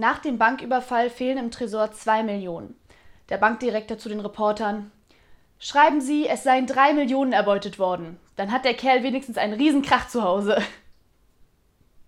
Nach dem Banküberfall fehlen im Tresor 2 Millionen. Der Bankdirektor zu den Reportern. Schreiben Sie, es seien 3 Millionen erbeutet worden. Dann hat der Kerl wenigstens einen Riesenkrach zu Hause.